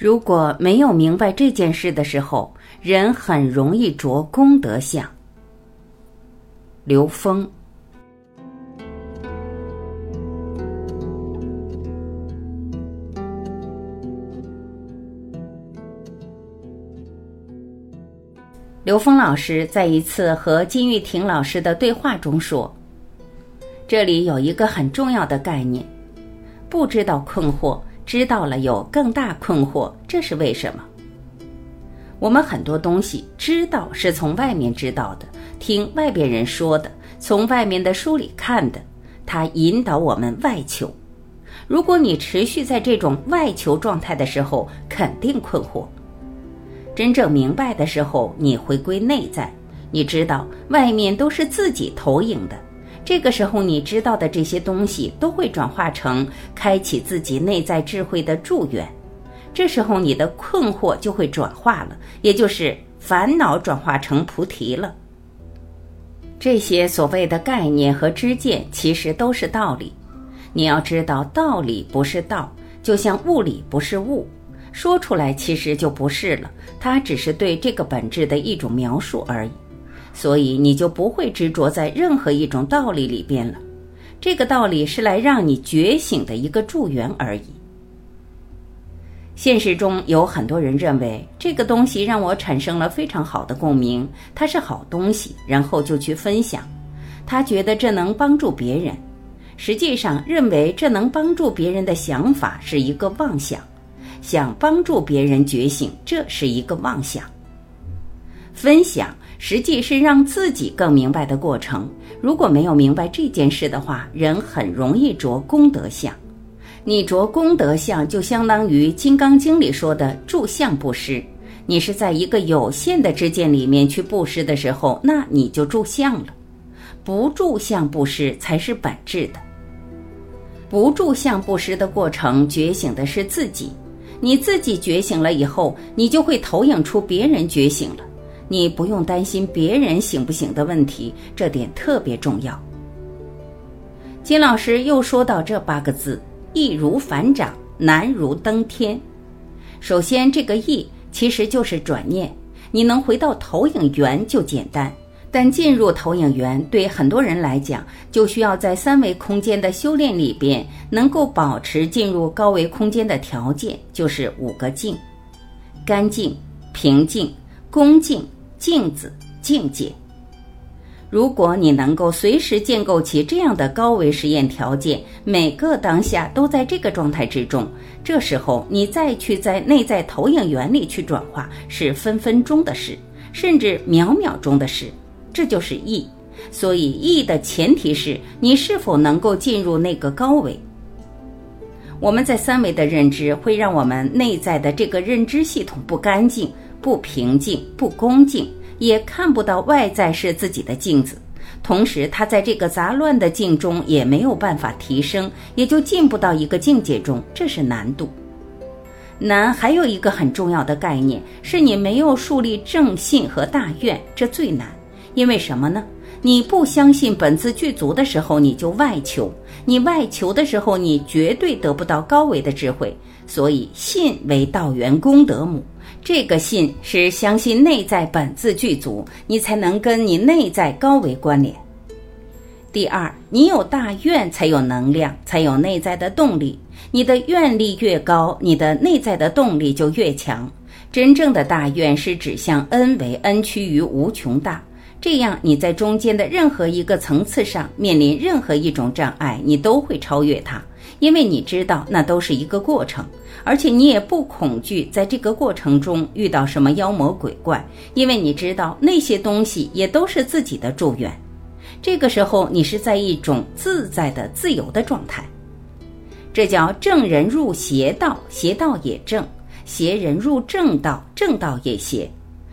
如果没有明白这件事的时候，人很容易着功德相。刘峰，刘峰老师在一次和金玉婷老师的对话中说：“这里有一个很重要的概念，不知道困惑。”知道了有更大困惑，这是为什么？我们很多东西知道是从外面知道的，听外边人说的，从外面的书里看的，它引导我们外求。如果你持续在这种外求状态的时候，肯定困惑。真正明白的时候，你回归内在，你知道外面都是自己投影的。这个时候，你知道的这些东西都会转化成开启自己内在智慧的祝愿。这时候，你的困惑就会转化了，也就是烦恼转化成菩提了。这些所谓的概念和知见，其实都是道理。你要知道，道理不是道，就像物理不是物，说出来其实就不是了。它只是对这个本质的一种描述而已。所以你就不会执着在任何一种道理里边了，这个道理是来让你觉醒的一个助缘而已。现实中有很多人认为这个东西让我产生了非常好的共鸣，它是好东西，然后就去分享，他觉得这能帮助别人。实际上，认为这能帮助别人的想法是一个妄想，想帮助别人觉醒，这是一个妄想。分享。实际是让自己更明白的过程。如果没有明白这件事的话，人很容易着功德相。你着功德相，就相当于《金刚经》里说的住相布施。你是在一个有限的知见里面去布施的时候，那你就住相了。不住相布施才是本质的。不住相布施的过程，觉醒的是自己。你自己觉醒了以后，你就会投影出别人觉醒了。你不用担心别人醒不醒的问题，这点特别重要。金老师又说到这八个字：易如反掌，难如登天。首先，这个易其实就是转念，你能回到投影源就简单。但进入投影源对很多人来讲，就需要在三维空间的修炼里边，能够保持进入高维空间的条件，就是五个静：干净、平静、恭敬。镜子境界，如果你能够随时建构起这样的高维实验条件，每个当下都在这个状态之中，这时候你再去在内在投影原理去转化，是分分钟的事，甚至秒秒钟的事。这就是意。所以意的前提是你是否能够进入那个高维。我们在三维的认知会让我们内在的这个认知系统不干净。不平静，不恭敬，也看不到外在是自己的镜子。同时，他在这个杂乱的境中也没有办法提升，也就进不到一个境界中，这是难度。难还有一个很重要的概念，是你没有树立正信和大愿，这最难。因为什么呢？你不相信本自具足的时候，你就外求；你外求的时候，你绝对得不到高维的智慧。所以，信为道源功德母。这个信是相信内在本自具足，你才能跟你内在高维关联。第二，你有大愿，才有能量，才有内在的动力。你的愿力越高，你的内在的动力就越强。真正的大愿是指向恩为恩趋于无穷大，这样你在中间的任何一个层次上面临任何一种障碍，你都会超越它。因为你知道那都是一个过程，而且你也不恐惧在这个过程中遇到什么妖魔鬼怪，因为你知道那些东西也都是自己的祝愿。这个时候你是在一种自在的、自由的状态，这叫正人入邪道，邪道也正；邪人入正道，正道也邪。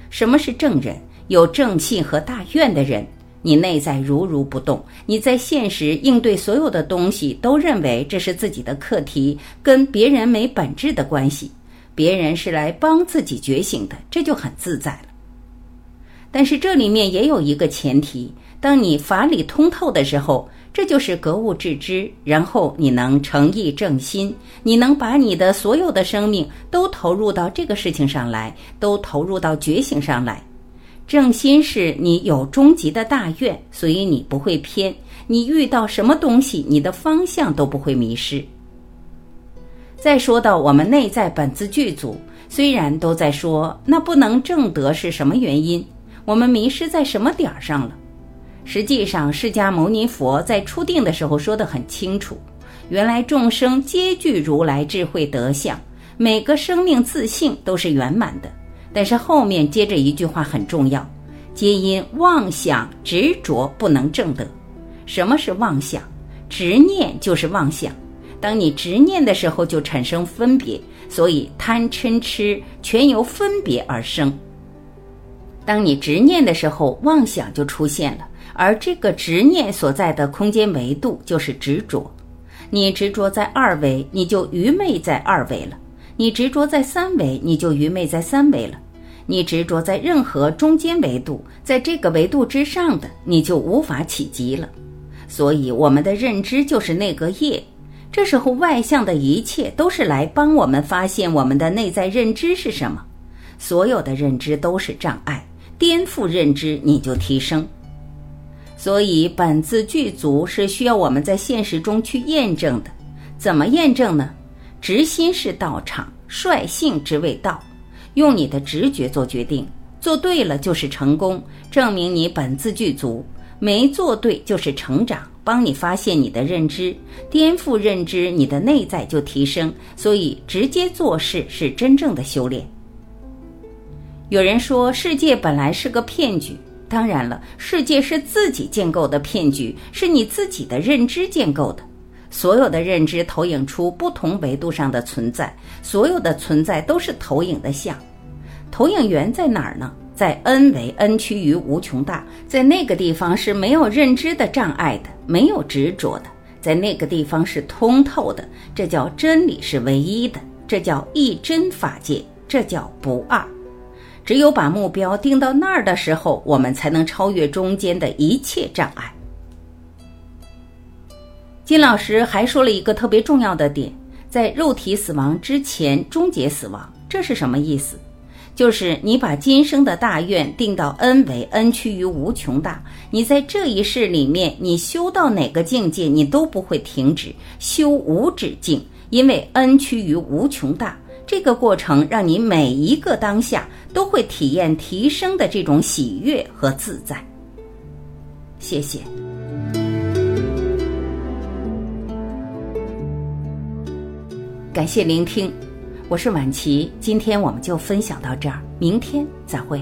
什么是正人？有正信和大愿的人。你内在如如不动，你在现实应对所有的东西都认为这是自己的课题，跟别人没本质的关系，别人是来帮自己觉醒的，这就很自在了。但是这里面也有一个前提：当你法理通透的时候，这就是格物致知，然后你能诚意正心，你能把你的所有的生命都投入到这个事情上来，都投入到觉醒上来。正心是你有终极的大愿，所以你不会偏。你遇到什么东西，你的方向都不会迷失。再说到我们内在本自具足，虽然都在说那不能正得是什么原因，我们迷失在什么点儿上了？实际上，释迦牟尼佛在初定的时候说得很清楚：原来众生皆具如来智慧德相，每个生命自性都是圆满的。但是后面接着一句话很重要：皆因妄想执着不能正得。什么是妄想？执念就是妄想。当你执念的时候，就产生分别，所以贪嗔痴全由分别而生。当你执念的时候，妄想就出现了。而这个执念所在的空间维度就是执着，你执着在二维，你就愚昧在二维了；你执着在三维，你就愚昧在三维了；你执着在任何中间维度，在这个维度之上的，你就无法企及了。所以，我们的认知就是那个业。这时候，外向的一切都是来帮我们发现我们的内在认知是什么。所有的认知都是障碍，颠覆认知，你就提升。所以，本自具足是需要我们在现实中去验证的。怎么验证呢？直心是道场，率性之谓道。用你的直觉做决定，做对了就是成功，证明你本自具足；没做对就是成长，帮你发现你的认知，颠覆认知，你的内在就提升。所以，直接做事是真正的修炼。有人说，世界本来是个骗局。当然了，世界是自己建构的骗局，是你自己的认知建构的。所有的认知投影出不同维度上的存在，所有的存在都是投影的像。投影源在哪儿呢？在 n 为 n 趋于无穷大，在那个地方是没有认知的障碍的，没有执着的，在那个地方是通透的。这叫真理是唯一的，这叫一真法界，这叫不二。只有把目标定到那儿的时候，我们才能超越中间的一切障碍。金老师还说了一个特别重要的点，在肉体死亡之前终结死亡，这是什么意思？就是你把今生的大愿定到 n 为 n 趋于无穷大，你在这一世里面，你修到哪个境界，你都不会停止，修无止境，因为 n 趋于无穷大。这个过程让你每一个当下都会体验提升的这种喜悦和自在。谢谢，感谢聆听，我是晚琪，今天我们就分享到这儿，明天再会。